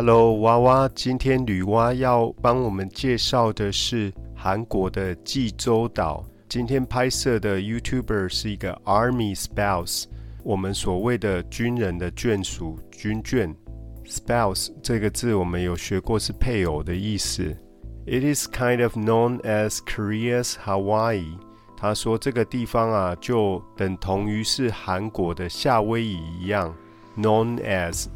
Hello，娃娃，今天女娲要帮我们介绍的是韩国的济州岛。今天拍摄的 YouTuber 是一个 Army Spouse，我们所谓的军人的眷属、军眷。Spouse 这个字我们有学过，是配偶的意思。It is kind of known as Korea's Hawaii。他说这个地方啊，就等同于是韩国的夏威夷一样，known as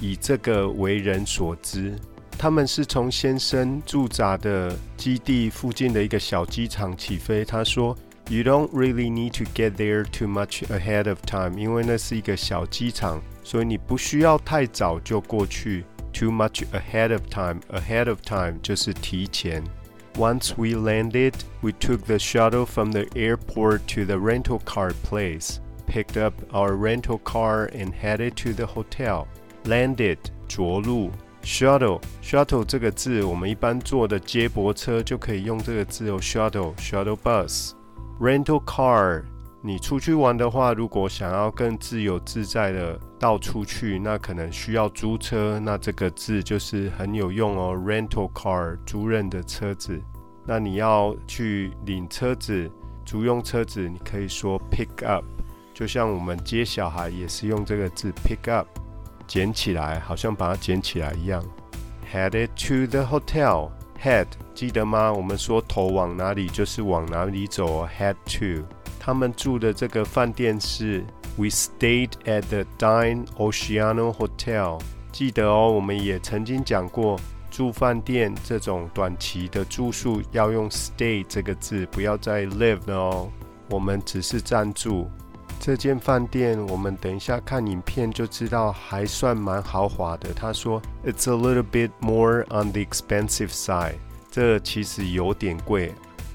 以这个为人所知。他们是从先生驻扎的基地附近的一个小机场起飞。他说，You don't really need to get there too much ahead of time，因为那是一个小机场，所以你不需要太早就过去。too much ahead of time. Ahead of time 就是提前。Once we landed, we took the shuttle from the airport to the rental car place, picked up our rental car, and headed to the hotel. Landed 着陆，shuttle shuttle 这个字，我们一般坐的接驳车就可以用这个字哦，shuttle shuttle bus。Rental car 你出去玩的话，如果想要更自由自在的到处去，那可能需要租车。那这个字就是很有用哦，rental car，租赁的车子。那你要去领车子，租用车子，你可以说 pick up。就像我们接小孩也是用这个字 pick up，捡起来，好像把它捡起来一样。Headed to the hotel，head 记得吗？我们说头往哪里就是往哪里走，head to。他们住的这个饭店是 We stayed at the Dine Oceano Hotel。记得哦，我们也曾经讲过，住饭店这种短期的住宿要用 stay 这个字，不要再 live 了哦。我们只是暂住。这间饭店，我们等一下看影片就知道，还算蛮豪华的。他说，It's a little bit more on the expensive side。这其实有点贵。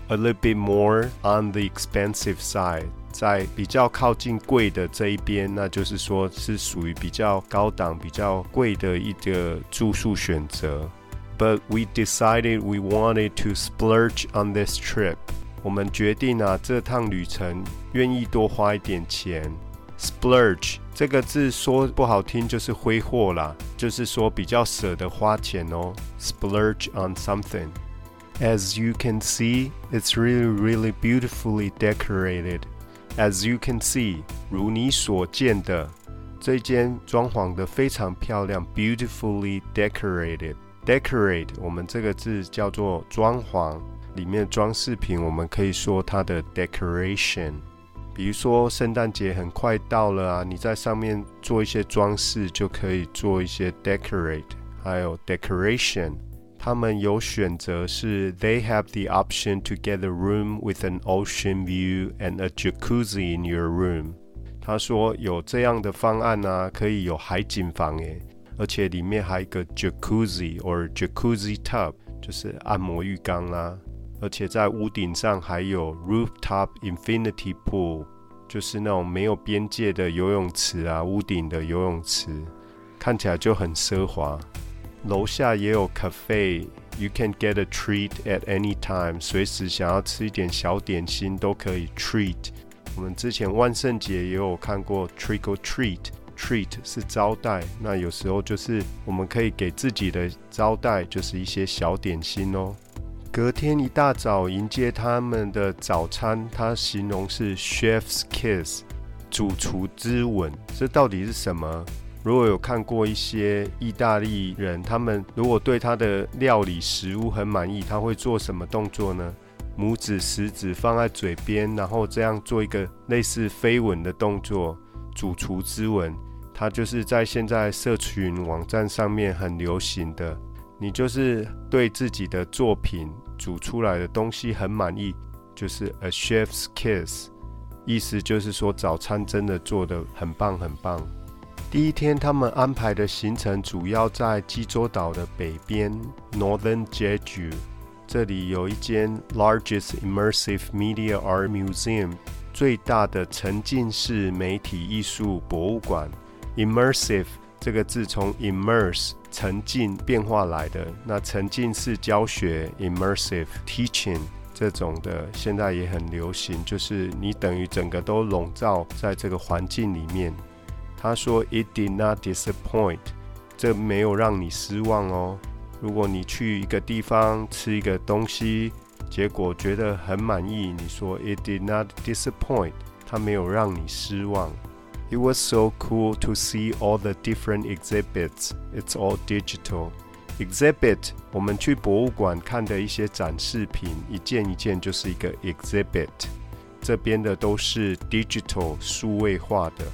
a little bit more on the expensive side，在比较靠近贵的这一边，那就是说是属于比较高档、比较贵的一个住宿选择。But we decided we wanted to splurge on this trip。我们决定啊，这趟旅程愿意多花一点钱。Splurge 这个字说不好听就是挥霍啦，就是说比较舍得花钱哦。Splurge on something。As you can see, it's really, really beautifully decorated. As you can see，如你所见的，这间装潢的非常漂亮，beautifully decorated. Decorate，我们这个字叫做装潢，里面装饰品，我们可以说它的 decoration。比如说圣诞节很快到了啊，你在上面做一些装饰，就可以做一些 decorate，还有 decoration。他们有选择是，They have the option to get a room with an ocean view and a jacuzzi in your room。他说有这样的方案啊，可以有海景房诶，而且里面还有一个 jacuzzi or jacuzzi tub，就是按摩浴缸啦。而且在屋顶上还有 rooftop infinity pool，就是那种没有边界的游泳池啊，屋顶的游泳池，看起来就很奢华。楼下也有 cafe，you can get a treat at any time。随时想要吃一点小点心都可以 treat。我们之前万圣节也有看过 trick or treat，treat 是招待，那有时候就是我们可以给自己的招待，就是一些小点心哦。隔天一大早迎接他们的早餐，他形容是 chef's kiss，主厨之吻。这到底是什么？如果有看过一些意大利人，他们如果对他的料理食物很满意，他会做什么动作呢？拇指、食指放在嘴边，然后这样做一个类似飞吻的动作，主厨之吻。它就是在现在社群网站上面很流行的。你就是对自己的作品煮出来的东西很满意，就是 a chef's kiss，意思就是说早餐真的做的很棒很棒。第一天，他们安排的行程主要在济州岛的北边 （Northern Jeju）。这里有一间 Largest Immersive Media Art Museum，最大的沉浸式媒体艺术博物馆。Immersive 这个字从 immerse 沉浸变化来的。那沉浸式教学 （Immersive Teaching），这种的现在也很流行，就是你等于整个都笼罩在这个环境里面。他说：“It did not disappoint，这没有让你失望哦。如果你去一个地方吃一个东西，结果觉得很满意，你说 It did not disappoint，它没有让你失望。It was so cool to see all the different exhibits. It's all digital. Exhibit，我们去博物馆看的一些展示品，一件一件就是一个 exhibit。这边的都是 digital 数位化的。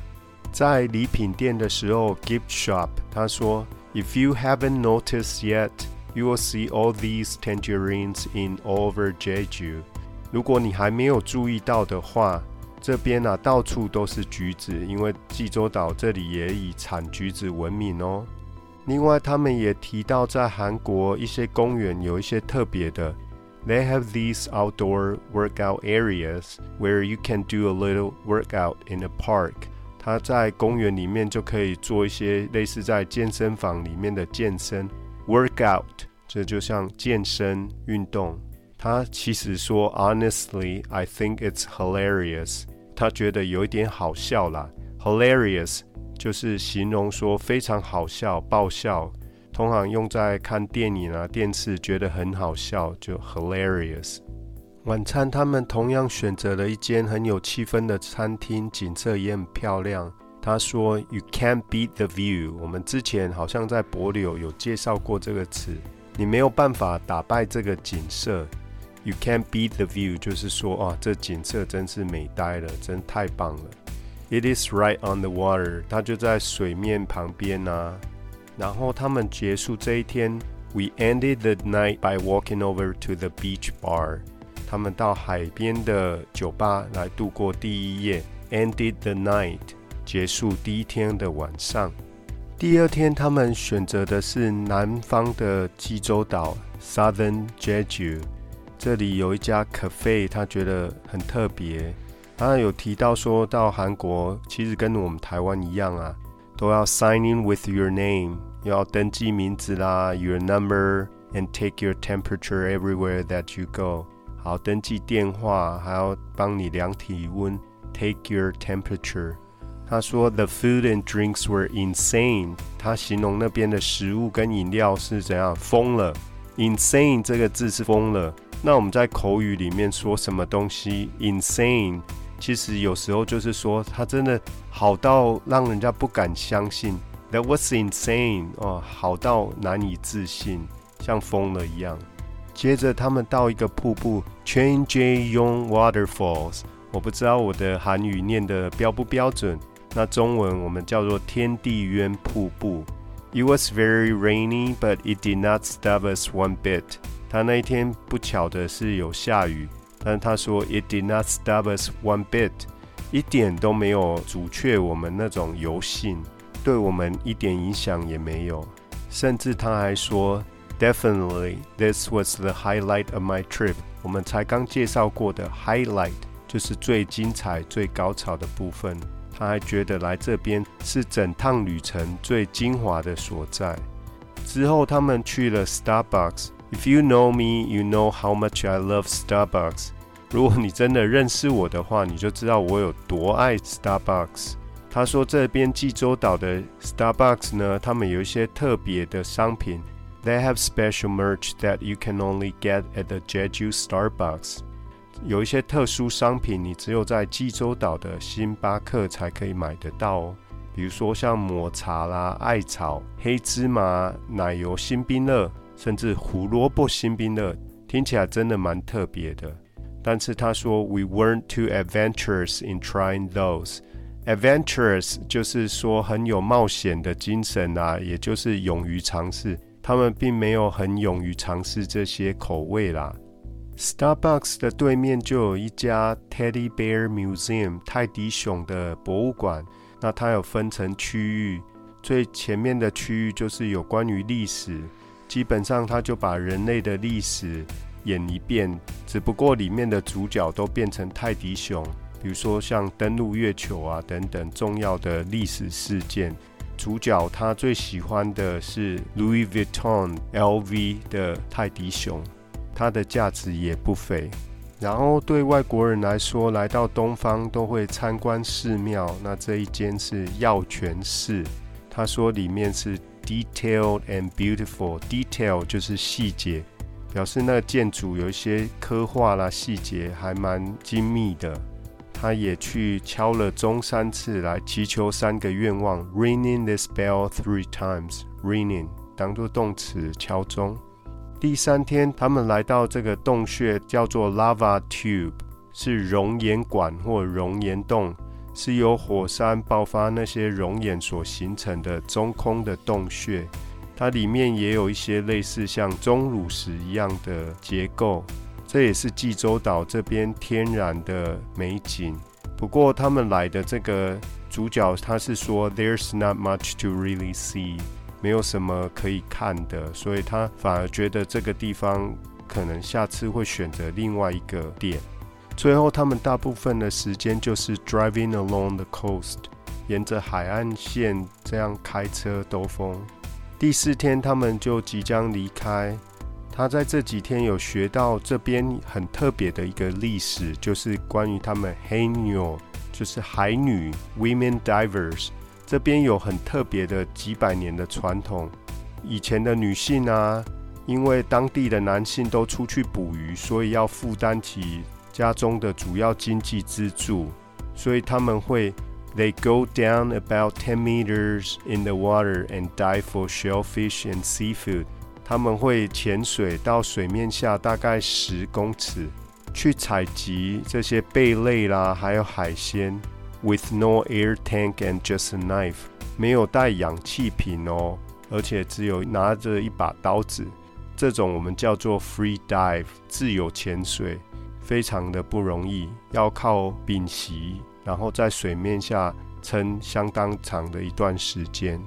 在礼品店的时候，gift shop，他说，If you haven't noticed yet, you will see all these tangerines in all over Jeju。如果你还没有注意到的话， 这边啊到处都是橘子，因为济州岛这里也以产橘子闻名哦。另外，他们也提到，在韩国一些公园有一些特别的，They have these outdoor workout areas where you can do a little workout in a park。他在公园里面就可以做一些类似在健身房里面的健身 workout，这就像健身运动。他其实说，Honestly, I think it's hilarious。他觉得有一点好笑啦，hilarious。就是形容说非常好笑、爆笑，通常用在看电影啊、电视，觉得很好笑，就 hilarious。晚餐他们同样选择了一间很有气氛的餐厅，景色也很漂亮。他说：“You can't beat the view。”我们之前好像在博柳有介绍过这个词，你没有办法打败这个景色。You can't beat the view，就是说，啊，这景色真是美呆了，真太棒了。It is right on the water，它就在水面旁边啊。然后他们结束这一天，We ended the night by walking over to the beach bar。他们到海边的酒吧来度过第一夜，ended the night，结束第一天的晚上。第二天他们选择的是南方的济州岛 （Southern Jeju），这里有一家 cafe，他觉得很特别。他有提到说到韩国，其实跟我们台湾一样啊，都要 sign in with your name，要登记名字啦，your number，and take your temperature everywhere that you go。好，登记电话，还要帮你量体温，take your temperature。他说 the food and drinks were insane。他形容那边的食物跟饮料是怎样疯了，insane 这个字是疯了。那我们在口语里面说什么东西 insane？其实有时候就是说，它真的好到让人家不敢相信。That was insane 哦，好到难以置信，像疯了一样。接着他们到一个瀑布 c h a n j e y o n g Waterfalls。我不知道我的韩语念的标不标准。那中文我们叫做天地渊瀑布。It was very rainy, but it did not stop us one bit。他那一天不巧的是有下雨。但他说，It did not stop us one bit，一点都没有阻却我们那种游兴，对我们一点影响也没有。甚至他还说，Definitely this was the highlight of my trip。我们才刚介绍过的 highlight 就是最精彩、最高潮的部分。他还觉得来这边是整趟旅程最精华的所在。之后他们去了 Starbucks。If you know me, you know how much I love Starbucks。如果你真的认识我的话，你就知道我有多爱 Starbucks。他说这边济州岛的 Starbucks 呢，他们有一些特别的商品。They have special merch that you can only get at the Jeju Starbucks。有一些特殊商品，你只有在济州岛的星巴克才可以买得到哦。比如说像抹茶啦、艾草、黑芝麻奶油新冰乐。甚至胡萝卜新冰乐听起来真的蛮特别的，但是他说 We weren't too adventurous in trying those. Adventurous 就是说很有冒险的精神啊，也就是勇于尝试。他们并没有很勇于尝试这些口味啦。Starbucks 的对面就有一家 Teddy Bear Museum 泰迪熊的博物馆，那它有分成区域，最前面的区域就是有关于历史。基本上，他就把人类的历史演一遍，只不过里面的主角都变成泰迪熊，比如说像登陆月球啊等等重要的历史事件。主角他最喜欢的是 Louis Vuitton LV 的泰迪熊，它的价值也不菲。然后对外国人来说，来到东方都会参观寺庙。那这一间是药泉寺，他说里面是 detailed and beautiful。detail 就是细节，表示那个建筑有一些刻画啦，细节还蛮精密的。他也去敲了钟三次，来祈求三个愿望。Ringing this bell three times. Ringing 当做动词，敲钟。第三天，他们来到这个洞穴，叫做 Lava Tube，是熔岩管或熔岩洞，是由火山爆发那些熔岩所形成的中空的洞穴。它里面也有一些类似像钟乳石一样的结构。这也是济州岛这边天然的美景。不过他们来的这个主角，他是说 "There's not much to really see"，没有什么可以看的，所以他反而觉得这个地方可能下次会选择另外一个点。最后，他们大部分的时间就是 driving along the coast，沿着海岸线这样开车兜风。第四天，他们就即将离开。他在这几天有学到这边很特别的一个历史，就是关于他们 Hainu，就是海女 Women Divers。这边有很特别的几百年的传统。以前的女性啊，因为当地的男性都出去捕鱼，所以要负担起家中的主要经济支柱，所以他们会 They go down about ten meters in the water and dive for shellfish and seafood. 他们会潜水到水面下大概十公尺，去采集这些贝类啦，还有海鲜。With no air tank and just a knife，没有带氧气瓶哦，而且只有拿着一把刀子。这种我们叫做 free dive，自由潜水，非常的不容易，要靠屏息，然后在水面下撑相当长的一段时间。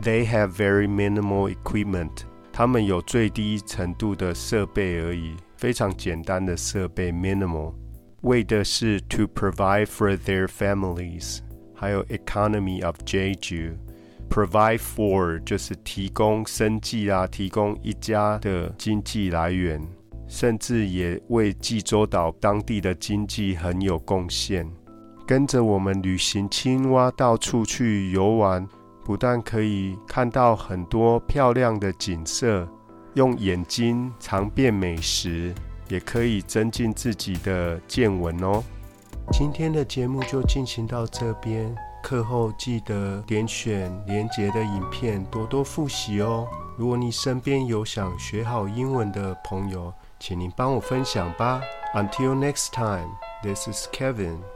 They have very minimal equipment。他们有最低程度的设备而已，非常简单的设备，minimal，为的是 to provide for their families，还有 economy of Jeju，provide for 就是提供生计啊，提供一家的经济来源，甚至也为济州岛当地的经济很有贡献。跟着我们旅行青蛙到处去游玩。不但可以看到很多漂亮的景色，用眼睛尝遍美食，也可以增进自己的见闻哦。今天的节目就进行到这边，课后记得点选连结的影片，多多复习哦。如果你身边有想学好英文的朋友，请您帮我分享吧。Until next time, this is Kevin.